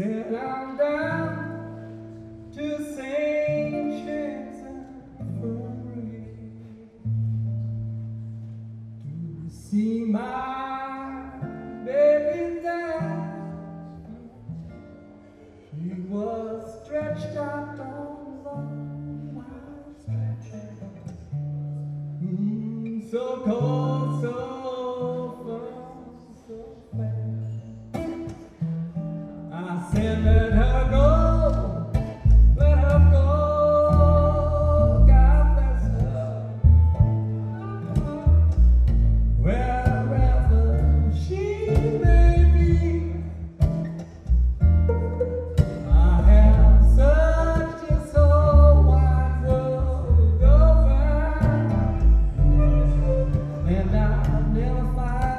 Said I'm down to St. James and To see my baby there. She was stretched out arms on my stretcher. Mm, so cold, so I let her go, let her go, God bless her. Wherever she may be, I have wide and I'll never find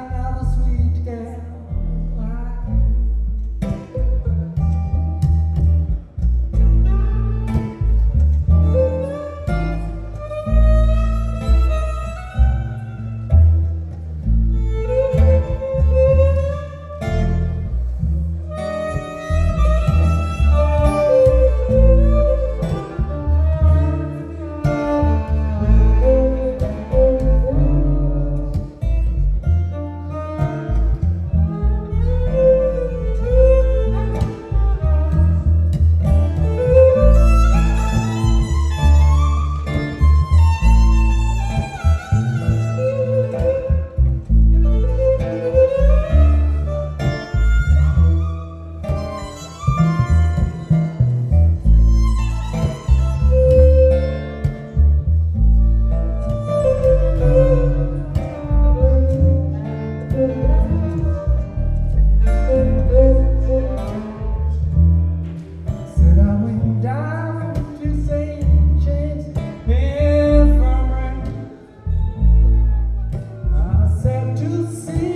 to see